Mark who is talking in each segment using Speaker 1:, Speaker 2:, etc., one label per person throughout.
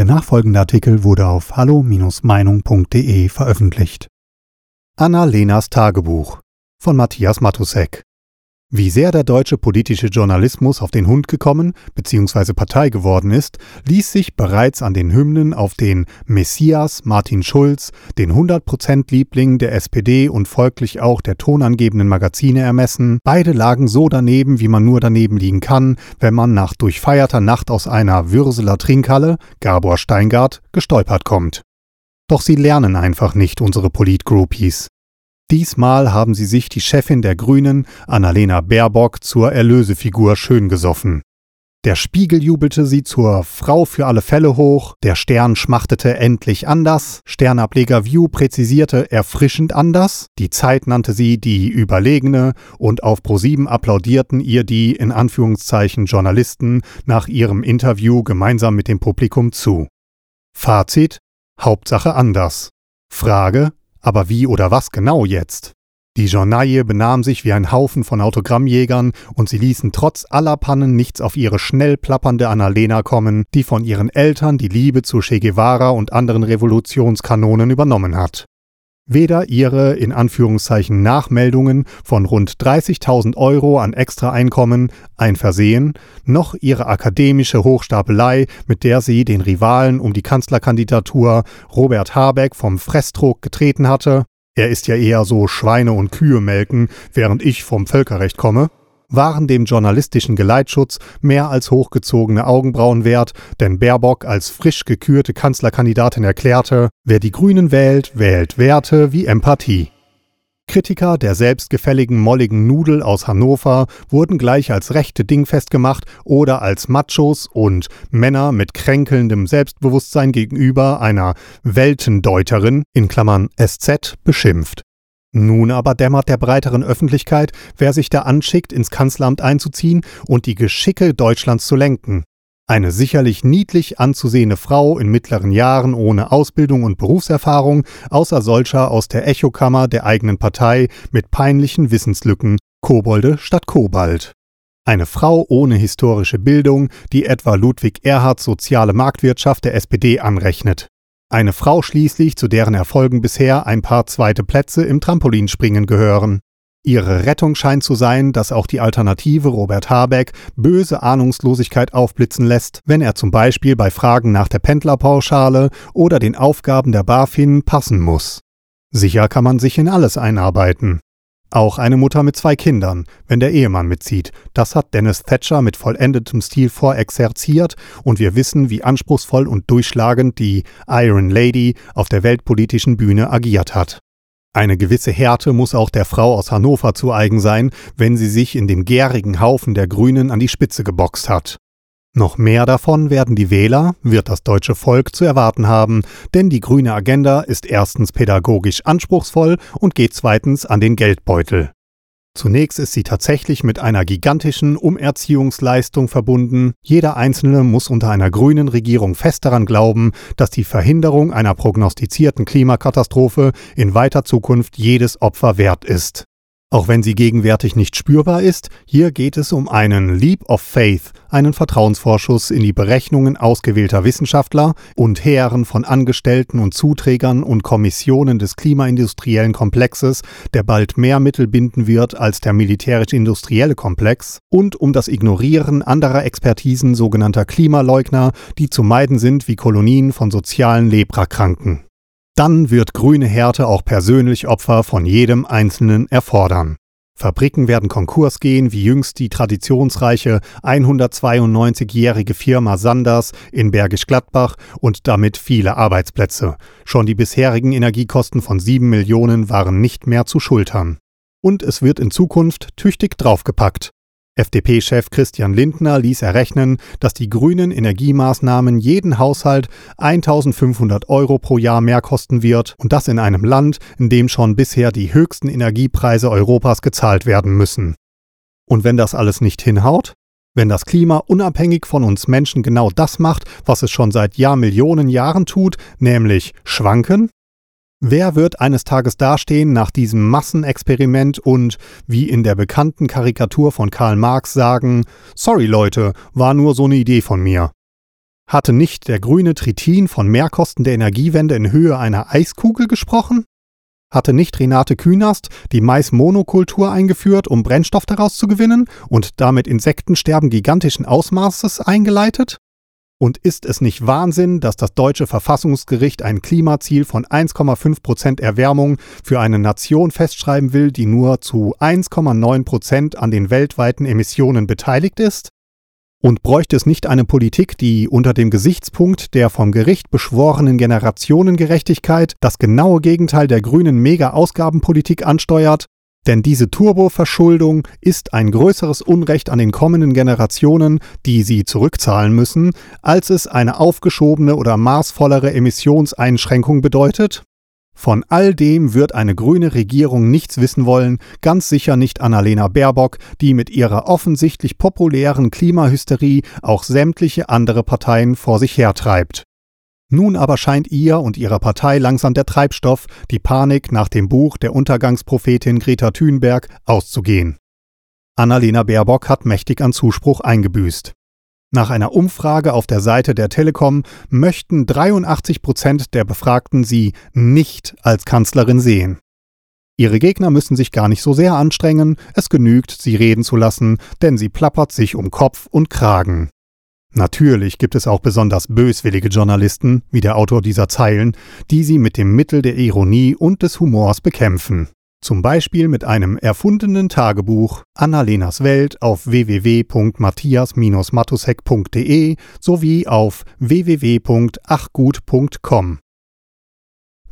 Speaker 1: Der nachfolgende Artikel wurde auf hallo-meinung.de veröffentlicht. Anna-Lenas Tagebuch von Matthias Matusek wie sehr der deutsche politische Journalismus auf den Hund gekommen bzw. Partei geworden ist, ließ sich bereits an den Hymnen auf den Messias Martin Schulz, den 100%-Liebling der SPD und folglich auch der tonangebenden Magazine ermessen. Beide lagen so daneben, wie man nur daneben liegen kann, wenn man nach durchfeierter Nacht aus einer Würseler Trinkhalle, Gabor Steingart, gestolpert kommt. Doch sie lernen einfach nicht, unsere Politgroupies. Diesmal haben sie sich die Chefin der Grünen, Annalena Baerbock, zur Erlösefigur schön gesoffen. Der Spiegel jubelte sie zur Frau für alle Fälle hoch, der Stern schmachtete endlich anders, Sternableger View präzisierte erfrischend anders, die Zeit nannte sie die Überlegene und auf ProSieben applaudierten ihr die in Anführungszeichen Journalisten nach ihrem Interview gemeinsam mit dem Publikum zu. Fazit Hauptsache anders. Frage aber wie oder was genau jetzt? Die Journaille benahm sich wie ein Haufen von Autogrammjägern und sie ließen trotz aller Pannen nichts auf ihre schnell plappernde Annalena kommen, die von ihren Eltern die Liebe zu Che Guevara und anderen Revolutionskanonen übernommen hat. Weder ihre in Anführungszeichen Nachmeldungen von rund 30.000 Euro an Extraeinkommen ein Versehen, noch ihre akademische Hochstapelei, mit der sie den Rivalen um die Kanzlerkandidatur Robert Habeck vom Fressdruck getreten hatte, er ist ja eher so Schweine und Kühe melken, während ich vom Völkerrecht komme, waren dem journalistischen Geleitschutz mehr als hochgezogene Augenbrauen wert, denn Baerbock als frisch gekürte Kanzlerkandidatin erklärte, wer die Grünen wählt, wählt Werte wie Empathie. Kritiker der selbstgefälligen molligen Nudel aus Hannover wurden gleich als rechte Ding festgemacht oder als Machos und Männer mit kränkelndem Selbstbewusstsein gegenüber einer Weltendeuterin in Klammern SZ beschimpft. Nun aber dämmert der breiteren Öffentlichkeit, wer sich da anschickt, ins Kanzleramt einzuziehen und die Geschicke Deutschlands zu lenken. Eine sicherlich niedlich anzusehende Frau in mittleren Jahren ohne Ausbildung und Berufserfahrung, außer solcher aus der Echokammer der eigenen Partei mit peinlichen Wissenslücken, Kobolde statt Kobalt. Eine Frau ohne historische Bildung, die etwa Ludwig Erhards soziale Marktwirtschaft der SPD anrechnet. Eine Frau schließlich, zu deren Erfolgen bisher ein paar zweite Plätze im Trampolinspringen gehören. Ihre Rettung scheint zu sein, dass auch die Alternative Robert Habeck böse Ahnungslosigkeit aufblitzen lässt, wenn er zum Beispiel bei Fragen nach der Pendlerpauschale oder den Aufgaben der BaFin passen muss. Sicher kann man sich in alles einarbeiten. Auch eine Mutter mit zwei Kindern, wenn der Ehemann mitzieht. Das hat Dennis Thatcher mit vollendetem Stil vorexerziert und wir wissen, wie anspruchsvoll und durchschlagend die Iron Lady auf der weltpolitischen Bühne agiert hat. Eine gewisse Härte muss auch der Frau aus Hannover zu eigen sein, wenn sie sich in dem gärigen Haufen der Grünen an die Spitze geboxt hat. Noch mehr davon werden die Wähler, wird das deutsche Volk zu erwarten haben, denn die grüne Agenda ist erstens pädagogisch anspruchsvoll und geht zweitens an den Geldbeutel. Zunächst ist sie tatsächlich mit einer gigantischen Umerziehungsleistung verbunden. Jeder Einzelne muss unter einer grünen Regierung fest daran glauben, dass die Verhinderung einer prognostizierten Klimakatastrophe in weiter Zukunft jedes Opfer wert ist. Auch wenn sie gegenwärtig nicht spürbar ist, hier geht es um einen Leap of Faith, einen Vertrauensvorschuss in die Berechnungen ausgewählter Wissenschaftler und Heeren von Angestellten und Zuträgern und Kommissionen des klimaindustriellen Komplexes, der bald mehr Mittel binden wird als der militärisch-industrielle Komplex, und um das Ignorieren anderer Expertisen sogenannter Klimaleugner, die zu meiden sind wie Kolonien von sozialen Leprakranken. Dann wird grüne Härte auch persönlich Opfer von jedem Einzelnen erfordern. Fabriken werden Konkurs gehen, wie jüngst die traditionsreiche 192-jährige Firma Sanders in Bergisch Gladbach und damit viele Arbeitsplätze. Schon die bisherigen Energiekosten von 7 Millionen waren nicht mehr zu schultern. Und es wird in Zukunft tüchtig draufgepackt. FDP-Chef Christian Lindner ließ errechnen, dass die grünen Energiemaßnahmen jeden Haushalt 1500 Euro pro Jahr mehr kosten wird und das in einem Land, in dem schon bisher die höchsten Energiepreise Europas gezahlt werden müssen. Und wenn das alles nicht hinhaut? Wenn das Klima unabhängig von uns Menschen genau das macht, was es schon seit Jahrmillionen Jahren tut, nämlich schwanken? Wer wird eines Tages dastehen nach diesem Massenexperiment und, wie in der bekannten Karikatur von Karl Marx sagen, sorry Leute, war nur so eine Idee von mir. Hatte nicht der grüne Tritin von Mehrkosten der Energiewende in Höhe einer Eiskugel gesprochen? Hatte nicht Renate Künast die Maismonokultur eingeführt, um Brennstoff daraus zu gewinnen und damit Insektensterben gigantischen Ausmaßes eingeleitet? Und ist es nicht Wahnsinn, dass das deutsche Verfassungsgericht ein Klimaziel von 1,5 Prozent Erwärmung für eine Nation festschreiben will, die nur zu 1,9 Prozent an den weltweiten Emissionen beteiligt ist? Und bräuchte es nicht eine Politik, die unter dem Gesichtspunkt der vom Gericht beschworenen Generationengerechtigkeit das genaue Gegenteil der grünen Mega-Ausgabenpolitik ansteuert? Denn diese Turboverschuldung ist ein größeres Unrecht an den kommenden Generationen, die sie zurückzahlen müssen, als es eine aufgeschobene oder maßvollere Emissionseinschränkung bedeutet? Von all dem wird eine grüne Regierung nichts wissen wollen, ganz sicher nicht Annalena Baerbock, die mit ihrer offensichtlich populären Klimahysterie auch sämtliche andere Parteien vor sich hertreibt. Nun aber scheint ihr und ihrer Partei langsam der Treibstoff, die Panik nach dem Buch der Untergangsprophetin Greta Thunberg, auszugehen. Annalena Baerbock hat mächtig an Zuspruch eingebüßt. Nach einer Umfrage auf der Seite der Telekom möchten 83 Prozent der Befragten sie nicht als Kanzlerin sehen. Ihre Gegner müssen sich gar nicht so sehr anstrengen, es genügt, sie reden zu lassen, denn sie plappert sich um Kopf und Kragen. Natürlich gibt es auch besonders böswillige Journalisten, wie der Autor dieser Zeilen, die sie mit dem Mittel der Ironie und des Humors bekämpfen. Zum Beispiel mit einem erfundenen Tagebuch Annalenas Welt auf www.matthias-matusek.de sowie auf www.achgut.com.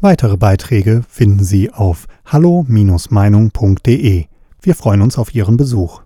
Speaker 1: Weitere Beiträge finden Sie auf hallo-meinung.de. Wir freuen uns auf Ihren Besuch.